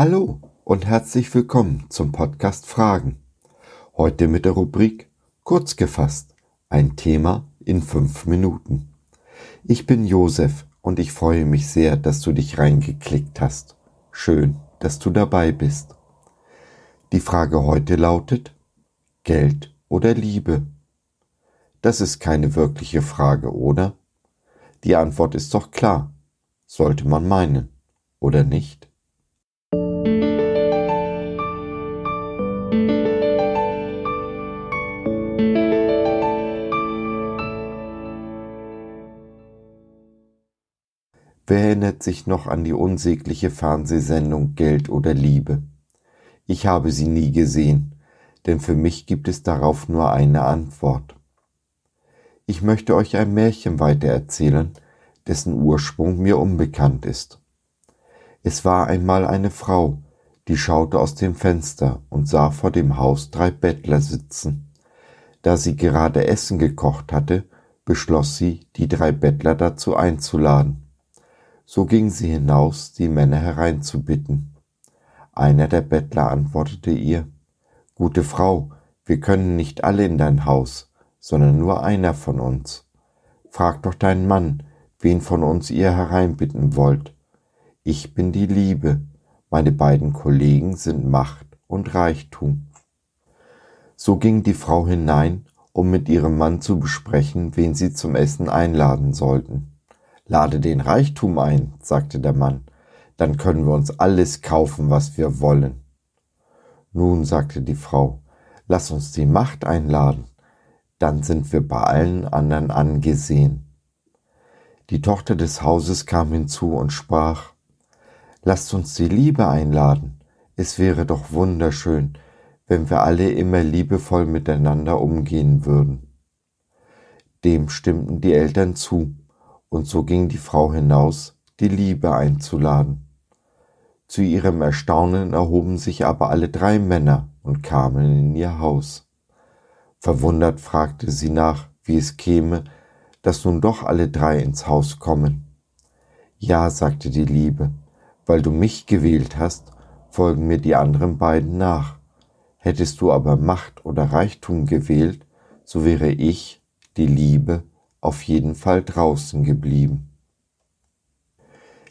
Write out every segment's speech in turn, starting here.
Hallo und herzlich willkommen zum Podcast Fragen. Heute mit der Rubrik Kurz gefasst, ein Thema in fünf Minuten. Ich bin Josef und ich freue mich sehr, dass du dich reingeklickt hast. Schön, dass du dabei bist. Die Frage heute lautet Geld oder Liebe? Das ist keine wirkliche Frage, oder? Die Antwort ist doch klar, sollte man meinen, oder nicht? Wer erinnert sich noch an die unsägliche Fernsehsendung Geld oder Liebe? Ich habe sie nie gesehen, denn für mich gibt es darauf nur eine Antwort. Ich möchte euch ein Märchen weitererzählen, dessen Ursprung mir unbekannt ist. Es war einmal eine Frau, die schaute aus dem Fenster und sah vor dem Haus drei Bettler sitzen. Da sie gerade Essen gekocht hatte, beschloss sie, die drei Bettler dazu einzuladen. So ging sie hinaus, die Männer hereinzubitten. Einer der Bettler antwortete ihr, Gute Frau, wir können nicht alle in dein Haus, sondern nur einer von uns. Frag doch deinen Mann, wen von uns ihr hereinbitten wollt. Ich bin die Liebe, meine beiden Kollegen sind Macht und Reichtum. So ging die Frau hinein, um mit ihrem Mann zu besprechen, wen sie zum Essen einladen sollten. Lade den Reichtum ein, sagte der Mann, dann können wir uns alles kaufen, was wir wollen. Nun, sagte die Frau, lass uns die Macht einladen, dann sind wir bei allen anderen angesehen. Die Tochter des Hauses kam hinzu und sprach, Lasst uns die Liebe einladen, es wäre doch wunderschön, wenn wir alle immer liebevoll miteinander umgehen würden. Dem stimmten die Eltern zu, und so ging die Frau hinaus, die Liebe einzuladen. Zu ihrem Erstaunen erhoben sich aber alle drei Männer und kamen in ihr Haus. Verwundert fragte sie nach, wie es käme, dass nun doch alle drei ins Haus kommen. Ja, sagte die Liebe, weil du mich gewählt hast, folgen mir die anderen beiden nach. Hättest du aber Macht oder Reichtum gewählt, so wäre ich, die Liebe, auf jeden Fall draußen geblieben.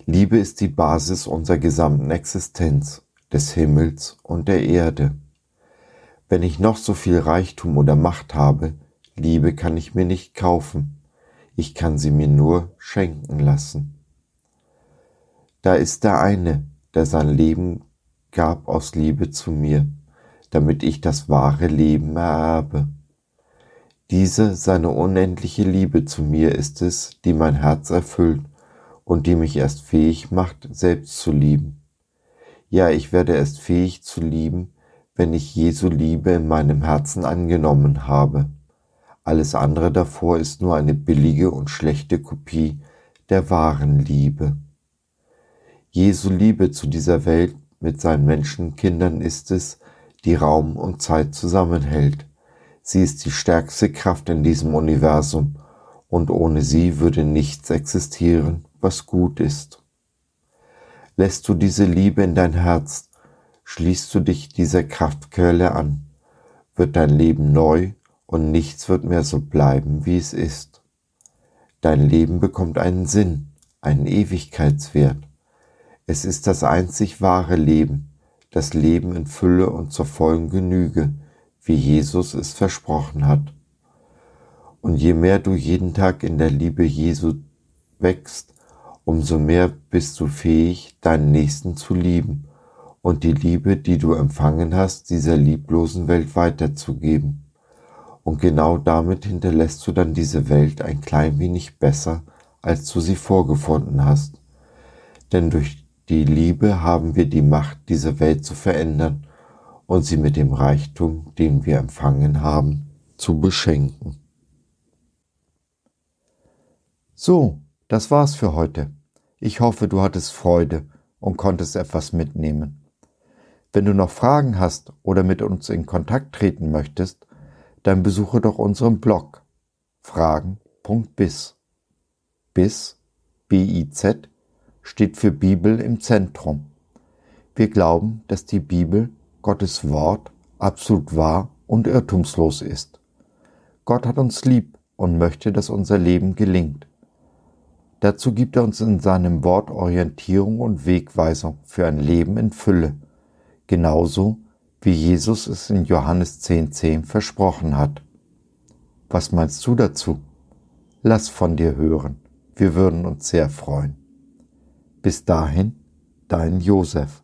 Liebe ist die Basis unserer gesamten Existenz, des Himmels und der Erde. Wenn ich noch so viel Reichtum oder Macht habe, Liebe kann ich mir nicht kaufen, ich kann sie mir nur schenken lassen. Da ist der eine, der sein Leben gab aus Liebe zu mir, damit ich das wahre Leben ererbe. Diese seine unendliche Liebe zu mir ist es, die mein Herz erfüllt und die mich erst fähig macht, selbst zu lieben. Ja, ich werde erst fähig zu lieben, wenn ich Jesu Liebe in meinem Herzen angenommen habe. Alles andere davor ist nur eine billige und schlechte Kopie der wahren Liebe. Jesu Liebe zu dieser Welt mit seinen Menschenkindern ist es, die Raum und Zeit zusammenhält Sie ist die stärkste Kraft in diesem Universum und ohne sie würde nichts existieren, was gut ist. Lässt du diese Liebe in dein Herz, schließt du dich dieser Kraftquelle an, wird dein Leben neu und nichts wird mehr so bleiben, wie es ist. Dein Leben bekommt einen Sinn, einen Ewigkeitswert. Es ist das einzig wahre Leben, das Leben in Fülle und zur vollen Genüge, wie Jesus es versprochen hat. Und je mehr du jeden Tag in der Liebe Jesu wächst, umso mehr bist du fähig, deinen Nächsten zu lieben und die Liebe, die du empfangen hast, dieser lieblosen Welt weiterzugeben. Und genau damit hinterlässt du dann diese Welt ein klein wenig besser, als du sie vorgefunden hast. Denn durch die Liebe haben wir die Macht, diese Welt zu verändern und sie mit dem Reichtum, den wir empfangen haben, zu beschenken. So, das war's für heute. Ich hoffe, du hattest Freude und konntest etwas mitnehmen. Wenn du noch Fragen hast oder mit uns in Kontakt treten möchtest, dann besuche doch unseren Blog fragen.biz. Biz, B-I-Z, steht für Bibel im Zentrum. Wir glauben, dass die Bibel, Gottes Wort, absolut wahr und irrtumslos ist. Gott hat uns lieb und möchte, dass unser Leben gelingt. Dazu gibt er uns in seinem Wort Orientierung und Wegweisung für ein Leben in Fülle, genauso wie Jesus es in Johannes 10.10 10 versprochen hat. Was meinst du dazu? Lass von dir hören, wir würden uns sehr freuen. Bis dahin, dein Josef.